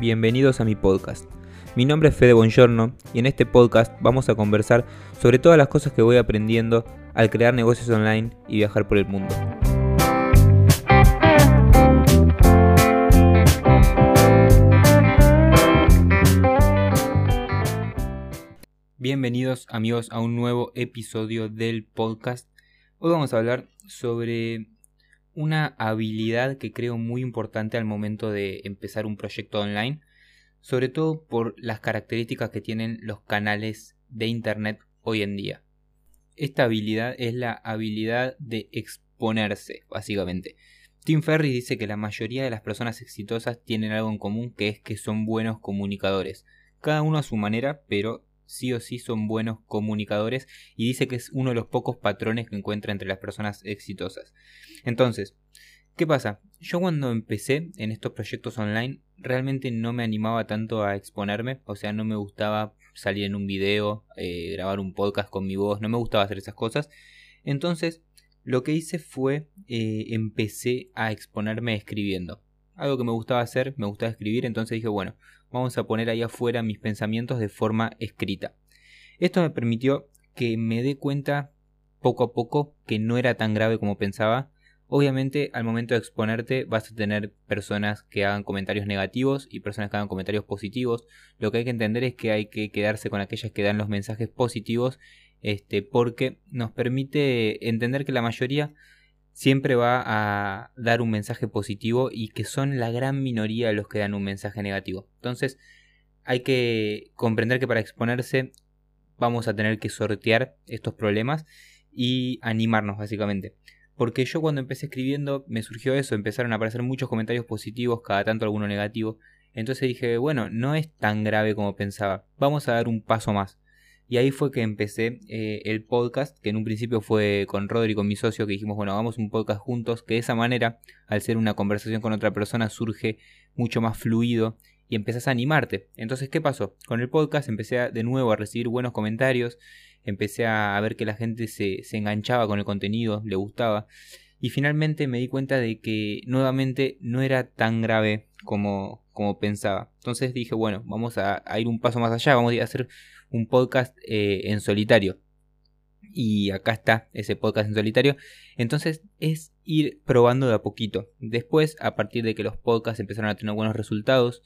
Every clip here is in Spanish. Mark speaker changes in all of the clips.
Speaker 1: Bienvenidos a mi podcast. Mi nombre es Fede Bongiorno y en este podcast vamos a conversar sobre todas las cosas que voy aprendiendo al crear negocios online y viajar por el mundo. Bienvenidos amigos a un nuevo episodio del podcast. Hoy vamos a hablar sobre una habilidad que creo muy importante al momento de empezar un proyecto online, sobre todo por las características que tienen los canales de Internet hoy en día. Esta habilidad es la habilidad de exponerse, básicamente. Tim Ferriss dice que la mayoría de las personas exitosas tienen algo en común, que es que son buenos comunicadores. Cada uno a su manera, pero sí o sí son buenos comunicadores y dice que es uno de los pocos patrones que encuentra entre las personas exitosas. Entonces, ¿qué pasa? Yo cuando empecé en estos proyectos online realmente no me animaba tanto a exponerme, o sea, no me gustaba salir en un video, eh, grabar un podcast con mi voz, no me gustaba hacer esas cosas. Entonces, lo que hice fue eh, empecé a exponerme escribiendo. Algo que me gustaba hacer, me gustaba escribir, entonces dije, bueno, vamos a poner ahí afuera mis pensamientos de forma escrita. Esto me permitió que me dé cuenta poco a poco que no era tan grave como pensaba. Obviamente al momento de exponerte vas a tener personas que hagan comentarios negativos y personas que hagan comentarios positivos. Lo que hay que entender es que hay que quedarse con aquellas que dan los mensajes positivos este, porque nos permite entender que la mayoría siempre va a dar un mensaje positivo y que son la gran minoría los que dan un mensaje negativo. Entonces hay que comprender que para exponerse vamos a tener que sortear estos problemas y animarnos básicamente. Porque yo cuando empecé escribiendo me surgió eso, empezaron a aparecer muchos comentarios positivos, cada tanto alguno negativo. Entonces dije, bueno, no es tan grave como pensaba, vamos a dar un paso más. Y ahí fue que empecé eh, el podcast, que en un principio fue con Rodri, con mi socio, que dijimos, bueno, hagamos un podcast juntos, que de esa manera, al ser una conversación con otra persona, surge mucho más fluido y empezás a animarte. Entonces, ¿qué pasó? Con el podcast empecé de nuevo a recibir buenos comentarios, empecé a ver que la gente se, se enganchaba con el contenido, le gustaba. Y finalmente me di cuenta de que nuevamente no era tan grave como, como pensaba. Entonces dije, bueno, vamos a, a ir un paso más allá, vamos a hacer un podcast eh, en solitario. Y acá está ese podcast en solitario. Entonces es ir probando de a poquito. Después, a partir de que los podcasts empezaron a tener buenos resultados,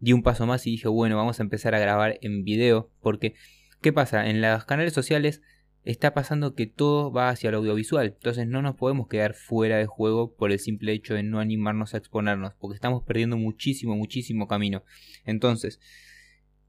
Speaker 1: di un paso más y dije, bueno, vamos a empezar a grabar en video. Porque, ¿qué pasa? En los canales sociales está pasando que todo va hacia el audiovisual. Entonces no nos podemos quedar fuera de juego por el simple hecho de no animarnos a exponernos. Porque estamos perdiendo muchísimo, muchísimo camino. Entonces,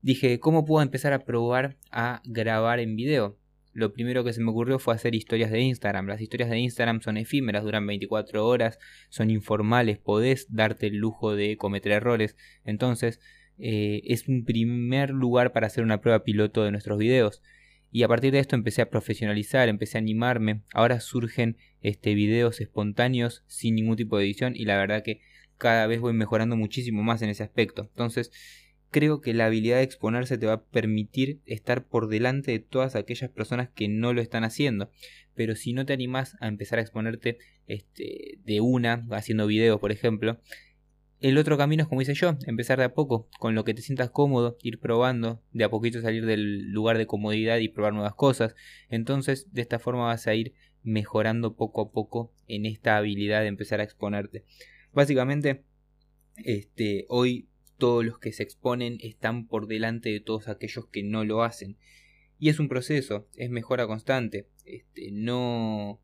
Speaker 1: dije, ¿cómo puedo empezar a probar a grabar en video? Lo primero que se me ocurrió fue hacer historias de Instagram. Las historias de Instagram son efímeras, duran 24 horas, son informales, podés darte el lujo de cometer errores. Entonces, eh, es un primer lugar para hacer una prueba piloto de nuestros videos. Y a partir de esto empecé a profesionalizar, empecé a animarme. Ahora surgen este, videos espontáneos sin ningún tipo de edición y la verdad que cada vez voy mejorando muchísimo más en ese aspecto. Entonces, creo que la habilidad de exponerse te va a permitir estar por delante de todas aquellas personas que no lo están haciendo. Pero si no te animas a empezar a exponerte este, de una, haciendo videos, por ejemplo, el otro camino es como hice yo, empezar de a poco, con lo que te sientas cómodo, ir probando, de a poquito salir del lugar de comodidad y probar nuevas cosas. Entonces, de esta forma vas a ir mejorando poco a poco en esta habilidad de empezar a exponerte. Básicamente, este, hoy todos los que se exponen están por delante de todos aquellos que no lo hacen. Y es un proceso, es mejora constante. Este, no,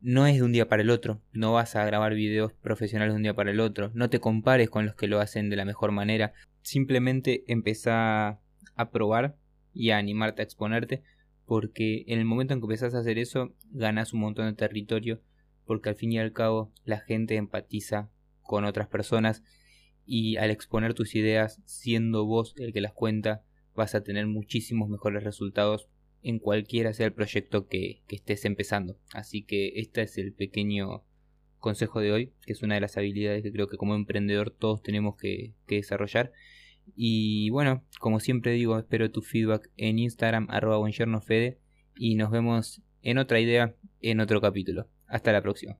Speaker 1: no es de un día para el otro. No vas a grabar videos profesionales de un día para el otro. No te compares con los que lo hacen de la mejor manera. Simplemente empezá a probar y a animarte a exponerte. Porque en el momento en que empezás a hacer eso, ganas un montón de territorio. Porque al fin y al cabo la gente empatiza con otras personas y al exponer tus ideas siendo vos el que las cuenta vas a tener muchísimos mejores resultados en cualquiera sea el proyecto que, estés empezando. Así que este es el pequeño consejo de hoy, que es una de las habilidades que creo que como emprendedor todos tenemos que, que desarrollar. Y bueno, como siempre digo, espero tu feedback en Instagram arroba y nos vemos en otra idea en otro capítulo. Hasta la próxima.